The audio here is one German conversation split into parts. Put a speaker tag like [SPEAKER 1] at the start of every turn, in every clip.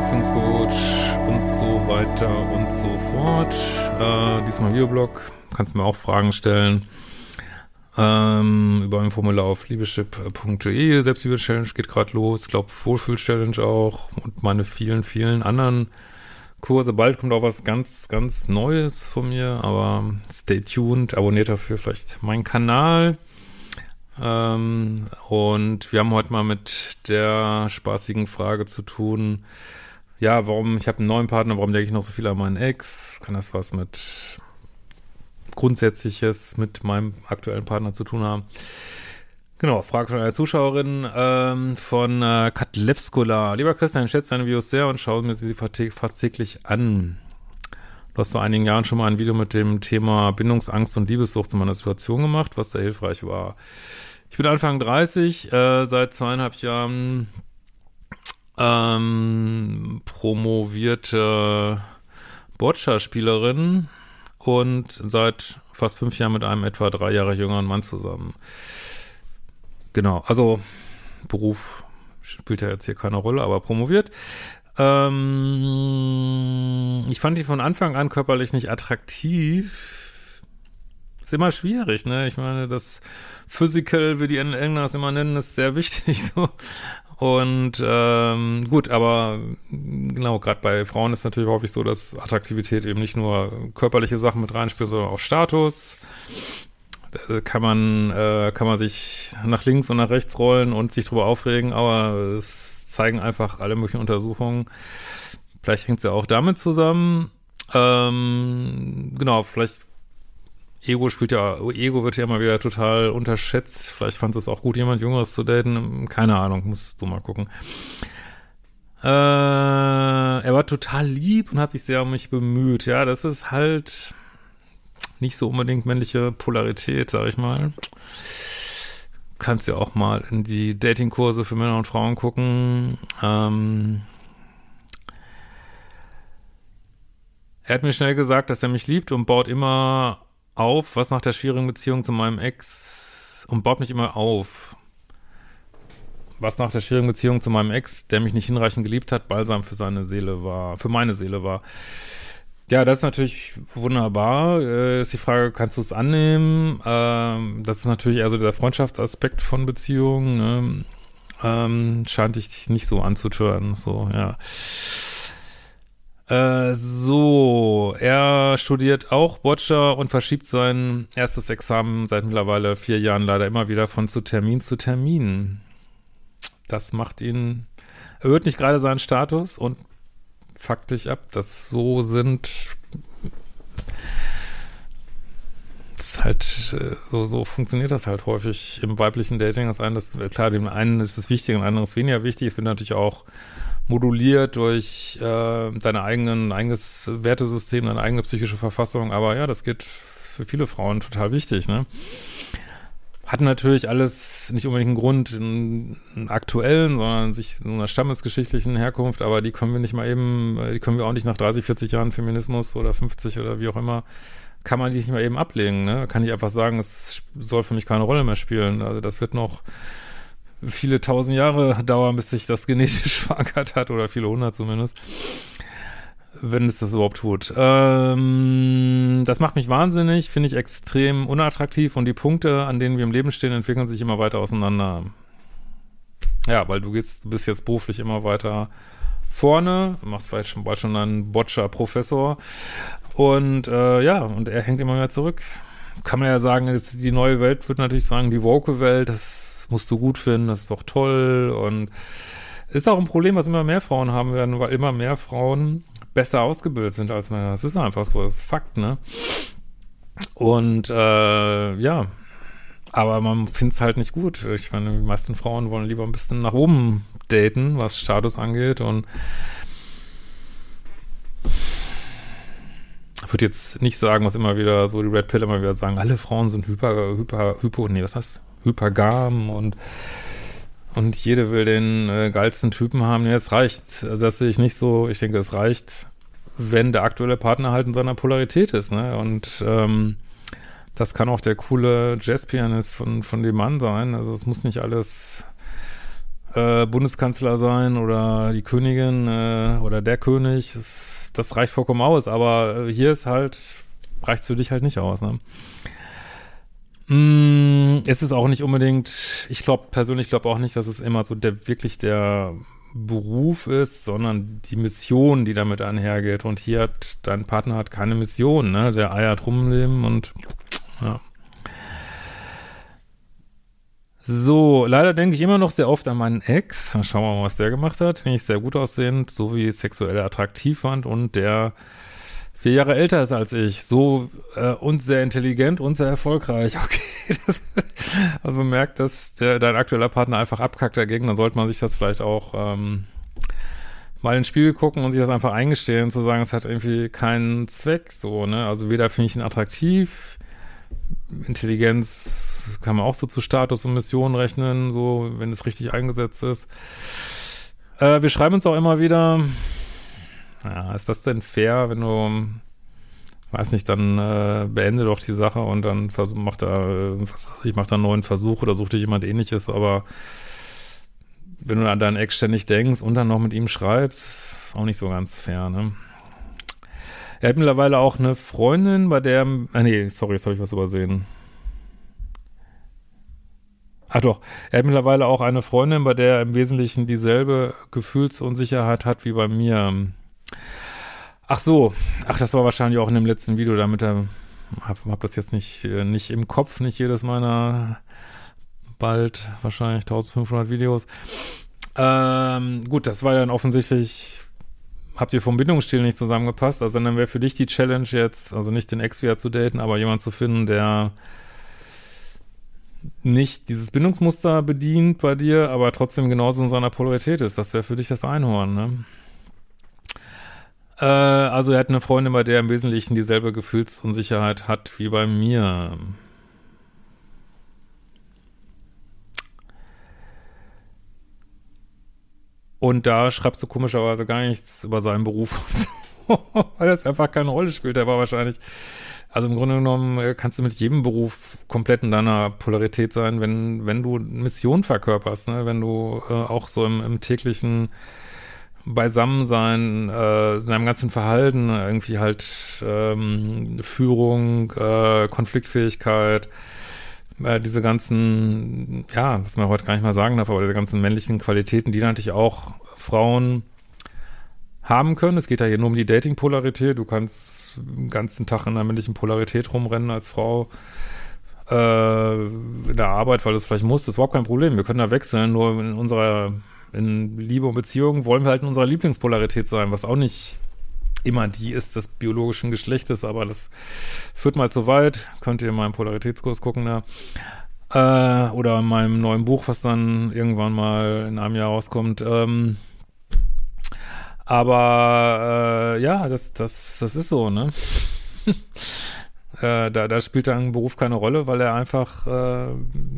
[SPEAKER 1] Beziehungscoach und so weiter und so fort. Äh, diesmal Videoblog, kannst mir auch Fragen stellen. Ähm, über ein Formular auf liebeschip.de. Selbstliebe-Challenge geht gerade los. Ich glaube, Wohlfühl-Challenge auch und meine vielen, vielen anderen Kurse. Bald kommt auch was ganz, ganz Neues von mir, aber stay tuned. Abonniert dafür vielleicht meinen Kanal. Ähm, und wir haben heute mal mit der spaßigen Frage zu tun, ja, warum, ich habe einen neuen Partner, warum denke ich noch so viel an meinen Ex? Kann das was mit Grundsätzliches mit meinem aktuellen Partner zu tun haben? Genau, Frage von einer Zuschauerin ähm, von äh, Katlevskola. Lieber Christian, ich schätze deine Videos sehr und schaue mir sie fast täglich an. Du hast vor einigen Jahren schon mal ein Video mit dem Thema Bindungsangst und Liebessucht zu meiner Situation gemacht, was sehr hilfreich war. Ich bin Anfang 30, äh, seit zweieinhalb Jahren ähm, promovierte Boccia-Spielerin und seit fast fünf Jahren mit einem etwa drei Jahre jüngeren Mann zusammen. Genau, also Beruf spielt ja jetzt hier keine Rolle, aber promoviert. Ähm, ich fand die von Anfang an körperlich nicht attraktiv. Ist immer schwierig, ne? Ich meine, das Physical, wie die Engländer es immer nennen, ist sehr wichtig. So. Und ähm, gut, aber genau, gerade bei Frauen ist natürlich häufig so, dass Attraktivität eben nicht nur körperliche Sachen mit reinspielt, sondern auch Status. Da kann man, äh, kann man sich nach links und nach rechts rollen und sich drüber aufregen, aber es zeigen einfach alle möglichen Untersuchungen. Vielleicht hängt es ja auch damit zusammen. Ähm, genau, vielleicht Ego spielt ja, Ego wird ja immer wieder total unterschätzt. Vielleicht fand es auch gut, jemand Jüngeres zu daten. Keine Ahnung, musst du mal gucken. Äh, er war total lieb und hat sich sehr um mich bemüht. Ja, das ist halt nicht so unbedingt männliche Polarität, sag ich mal. Kannst ja auch mal in die Datingkurse für Männer und Frauen gucken. Ähm, er hat mir schnell gesagt, dass er mich liebt und baut immer auf, was nach der schwierigen Beziehung zu meinem Ex und baut mich immer auf. Was nach der schwierigen Beziehung zu meinem Ex, der mich nicht hinreichend geliebt hat, balsam für seine Seele war, für meine Seele war. Ja, das ist natürlich wunderbar. Äh, ist die Frage, kannst du es annehmen? Ähm, das ist natürlich also der Freundschaftsaspekt von Beziehungen. Ne? Ähm, scheint dich nicht so anzutören. So, ja. Äh, so, er studiert auch Boccia und verschiebt sein erstes Examen seit mittlerweile vier Jahren leider immer wieder von zu Termin zu Termin. Das macht ihn, erhöht nicht gerade seinen Status und fuckt dich ab, dass so sind. Das ist halt, äh, so, so funktioniert das halt häufig im weiblichen Dating. Das eine, das, klar, dem einen ist es wichtig, dem anderen ist weniger wichtig. Ich finde natürlich auch moduliert durch äh, deine eigenen, eigenes Wertesystem, deine eigene psychische Verfassung. Aber ja, das geht für viele Frauen total wichtig, ne? Hat natürlich alles nicht unbedingt einen Grund, einen, einen aktuellen, sondern sich so einer stammesgeschichtlichen Herkunft, aber die können wir nicht mal eben, die können wir auch nicht nach 30, 40 Jahren Feminismus oder 50 oder wie auch immer, kann man die nicht mal eben ablegen, ne? Kann ich einfach sagen, es soll für mich keine Rolle mehr spielen. Also das wird noch viele tausend Jahre dauern, bis sich das genetisch verankert hat oder viele hundert zumindest. Wenn es das überhaupt tut. Ähm, das macht mich wahnsinnig, finde ich extrem unattraktiv und die Punkte, an denen wir im Leben stehen, entwickeln sich immer weiter auseinander. Ja, weil du gehst, du bist jetzt beruflich immer weiter vorne, machst vielleicht schon bald schon einen Boccia-Professor und äh, ja, und er hängt immer mehr zurück. Kann man ja sagen, jetzt die neue Welt wird natürlich sagen, die woke Welt, das musst du gut finden, das ist doch toll und ist auch ein Problem, was immer mehr Frauen haben werden, weil immer mehr Frauen besser ausgebildet sind als Männer. Das ist einfach so, das ist Fakt, ne? Und äh, ja, aber man findet es halt nicht gut. Ich meine, die meisten Frauen wollen lieber ein bisschen nach oben daten, was Status angeht und ich würde jetzt nicht sagen, was immer wieder so die Red Pill immer wieder sagen, alle Frauen sind hyper, hyper, hypo, nee, was heißt hypergam und und jede will den äh, geilsten Typen haben. Nee, es reicht. Also das sehe ich nicht so. Ich denke, es reicht, wenn der aktuelle Partner halt in seiner Polarität ist, ne? Und ähm, das kann auch der coole Jazzpianist von, von dem Mann sein. Also es muss nicht alles äh, Bundeskanzler sein oder die Königin äh, oder der König. Das, das reicht vollkommen aus. Aber äh, hier ist halt, reicht für dich halt nicht aus, ne? Mm, es ist auch nicht unbedingt, ich glaube persönlich glaube auch nicht, dass es immer so der wirklich der Beruf ist, sondern die Mission, die damit einhergeht. Und hier hat dein Partner hat keine Mission, ne? Der eiert rumleben und ja. So, leider denke ich immer noch sehr oft an meinen Ex. Schauen wir mal, was der gemacht hat. Den ich sehr gut aussehend, so wie sexuell attraktiv fand und der vier Jahre älter ist als ich, so äh, und sehr intelligent und sehr erfolgreich. Okay, das, also merkt, dass der, dein aktueller Partner einfach abkackt dagegen, dann sollte man sich das vielleicht auch ähm, mal ins Spiel gucken und sich das einfach eingestehen zu sagen, es hat irgendwie keinen Zweck, so, ne? Also weder finde ich ihn attraktiv, Intelligenz kann man auch so zu Status und Mission rechnen, so, wenn es richtig eingesetzt ist. Äh, wir schreiben uns auch immer wieder, ja, ist das denn fair, wenn du, weiß nicht, dann äh, beende doch die Sache und dann versuch, mach da, was weiß ich, mach da einen neuen Versuch oder such dir jemand ähnliches, aber wenn du an deinen Ex ständig denkst und dann noch mit ihm schreibst, ist auch nicht so ganz fair, ne? Er hat mittlerweile auch eine Freundin, bei der, ah nee, sorry, jetzt habe ich was übersehen. Ach doch, er hat mittlerweile auch eine Freundin, bei der er im Wesentlichen dieselbe Gefühlsunsicherheit hat wie bei mir. Ach so, ach, das war wahrscheinlich auch in dem letzten Video, damit er, hab, hab das jetzt nicht, äh, nicht im Kopf, nicht jedes meiner bald wahrscheinlich 1500 Videos. Ähm, gut, das war dann offensichtlich, habt ihr vom Bindungsstil nicht zusammengepasst, also dann wäre für dich die Challenge jetzt, also nicht den Ex wieder zu daten, aber jemand zu finden, der nicht dieses Bindungsmuster bedient bei dir, aber trotzdem genauso in seiner Polarität ist. Das wäre für dich das Einhorn, ne? Äh, also er hat eine Freundin, bei der im Wesentlichen dieselbe Gefühlsunsicherheit hat wie bei mir. Und da schreibst du komischerweise gar nichts über seinen Beruf, weil das einfach keine Rolle spielt. Er war wahrscheinlich, also im Grunde genommen äh, kannst du mit jedem Beruf komplett in deiner Polarität sein, wenn, wenn du Mission verkörperst, ne? wenn du äh, auch so im, im täglichen Beisammensein, äh, in einem ganzen Verhalten, irgendwie halt ähm, Führung, äh, Konfliktfähigkeit, äh, diese ganzen, ja, was man heute gar nicht mal sagen darf, aber diese ganzen männlichen Qualitäten, die natürlich auch Frauen haben können. Es geht ja hier nur um die Dating-Polarität. Du kannst den ganzen Tag in einer männlichen Polarität rumrennen als Frau äh, in der Arbeit, weil du es vielleicht musst. Das ist überhaupt kein Problem. Wir können da wechseln, nur in unserer in Liebe und Beziehung wollen wir halt in unserer Lieblingspolarität sein, was auch nicht immer die ist des biologischen Geschlechtes, aber das führt mal zu weit. Könnt ihr in meinem Polaritätskurs gucken da. Äh, oder in meinem neuen Buch, was dann irgendwann mal in einem Jahr rauskommt. Ähm, aber äh, ja, das, das, das ist so, ne? äh, da, da spielt dann Beruf keine Rolle, weil er einfach, äh,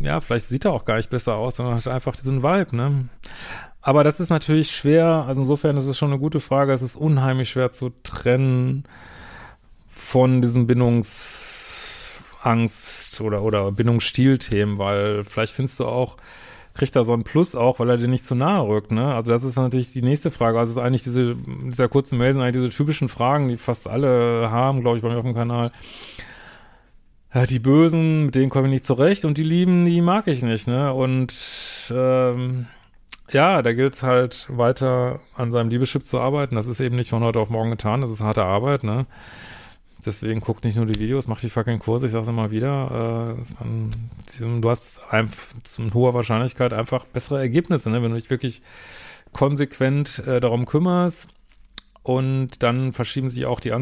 [SPEAKER 1] ja, vielleicht sieht er auch gar nicht besser aus, sondern hat einfach diesen Vibe, ne? Aber das ist natürlich schwer, also insofern ist es schon eine gute Frage, es ist unheimlich schwer zu trennen von diesen Bindungsangst oder, oder Bindungsstil-Themen, weil vielleicht findest du auch, kriegt er so ein Plus auch, weil er dir nicht zu nahe rückt, ne? Also das ist natürlich die nächste Frage. Also es ist eigentlich diese, dieser kurzen Mail sind eigentlich diese typischen Fragen, die fast alle haben, glaube ich, bei mir auf dem Kanal die Bösen, mit denen komme ich nicht zurecht und die Lieben, die mag ich nicht, ne? Und ähm, ja, da gilt es halt weiter an seinem Liebeschip zu arbeiten. Das ist eben nicht von heute auf morgen getan, das ist harte Arbeit, ne? Deswegen guckt nicht nur die Videos, macht die fucking Kurse, ich sag's immer wieder. Äh, du hast mit hoher Wahrscheinlichkeit einfach bessere Ergebnisse, ne? wenn du dich wirklich konsequent äh, darum kümmerst. Und dann verschieben sich auch die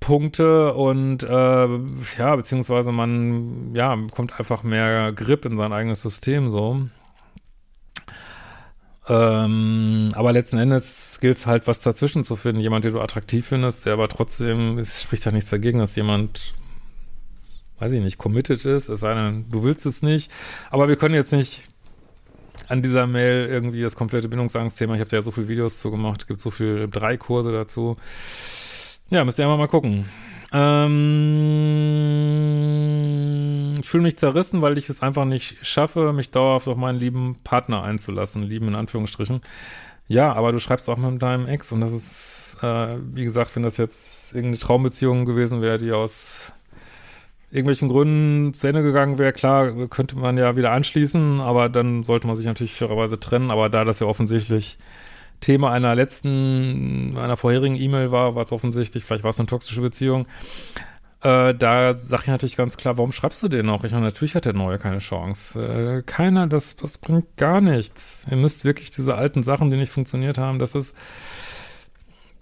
[SPEAKER 1] Anziehungspunkte und äh, ja, beziehungsweise man ja bekommt einfach mehr Grip in sein eigenes System so. Ähm, aber letzten Endes gilt es halt, was dazwischen zu finden. Jemand, den du attraktiv findest, der aber trotzdem, es spricht da nichts dagegen, dass jemand, weiß ich nicht, committed ist, es sei denn, du willst es nicht. Aber wir können jetzt nicht an dieser Mail irgendwie das komplette Bindungsangstthema, ich habe ja so viele Videos zu gemacht, gibt so viele, drei Kurse dazu. Ja, müsst ihr einfach mal gucken. Ähm, ich fühle mich zerrissen, weil ich es einfach nicht schaffe, mich dauerhaft auf meinen lieben Partner einzulassen, lieben in Anführungsstrichen. Ja, aber du schreibst auch mit deinem Ex und das ist, äh, wie gesagt, wenn das jetzt irgendeine Traumbeziehung gewesen wäre, die aus irgendwelchen Gründen zu Ende gegangen wäre, klar, könnte man ja wieder anschließen, aber dann sollte man sich natürlich fairerweise trennen, aber da das ja offensichtlich Thema einer letzten, einer vorherigen E-Mail war, war es offensichtlich, vielleicht war es eine toxische Beziehung. Äh, da sage ich natürlich ganz klar, warum schreibst du den noch? Ich meine, natürlich hat der Neue keine Chance. Äh, keiner, das, das bringt gar nichts. Ihr müsst wirklich diese alten Sachen, die nicht funktioniert haben, das ist,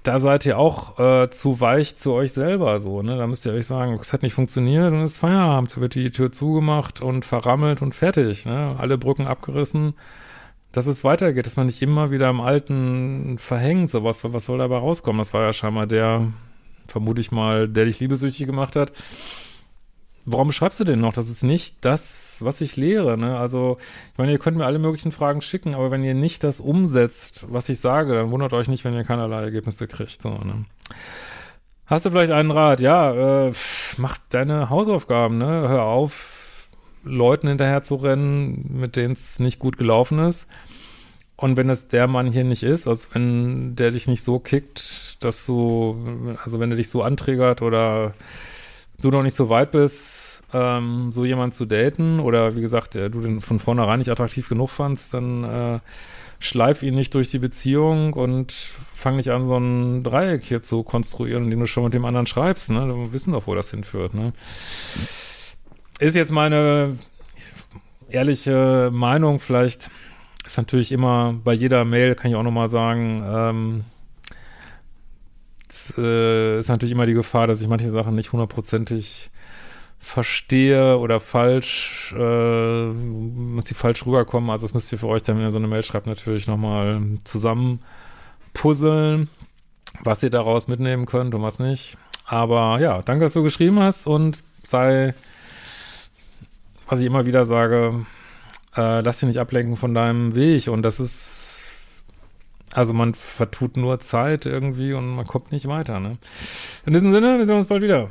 [SPEAKER 1] da seid ihr auch äh, zu weich zu euch selber so, ne? Da müsst ihr euch sagen, es hat nicht funktioniert und es ist Feierabend, da wird die Tür zugemacht und verrammelt und fertig, ne? Alle Brücken abgerissen dass es weitergeht, dass man nicht immer wieder im Alten verhängt, sowas, was soll dabei rauskommen? Das war ja scheinbar der, vermute ich mal, der dich liebesüchtig gemacht hat. Warum schreibst du denn noch? Das ist nicht das, was ich lehre, ne? Also, ich meine, ihr könnt mir alle möglichen Fragen schicken, aber wenn ihr nicht das umsetzt, was ich sage, dann wundert euch nicht, wenn ihr keinerlei Ergebnisse kriegt, so, ne? Hast du vielleicht einen Rat? Ja, äh, mach deine Hausaufgaben, ne? Hör auf, Leuten hinterher zu rennen, mit denen es nicht gut gelaufen ist. Und wenn es der Mann hier nicht ist, also wenn der dich nicht so kickt, dass du, also wenn er dich so anträgert oder du noch nicht so weit bist, ähm, so jemand zu daten oder wie gesagt, du den von vornherein nicht attraktiv genug fandst, dann äh, schleif ihn nicht durch die Beziehung und fang nicht an, so ein Dreieck hier zu konstruieren, indem du schon mit dem anderen schreibst, ne? Wir wissen doch, wo das hinführt, ne? Ist jetzt meine ehrliche Meinung. Vielleicht ist natürlich immer bei jeder Mail, kann ich auch nochmal sagen, ähm, es, äh, ist natürlich immer die Gefahr, dass ich manche Sachen nicht hundertprozentig verstehe oder falsch, äh, muss die falsch rüberkommen. Also das müsst ihr für euch dann, wenn ihr so eine Mail schreibt, natürlich nochmal zusammen puzzeln, was ihr daraus mitnehmen könnt und was nicht. Aber ja, danke, dass du geschrieben hast und sei was ich immer wieder sage, äh, lass dich nicht ablenken von deinem Weg. Und das ist, also man vertut nur Zeit irgendwie und man kommt nicht weiter. Ne? In diesem Sinne, wir sehen uns bald wieder.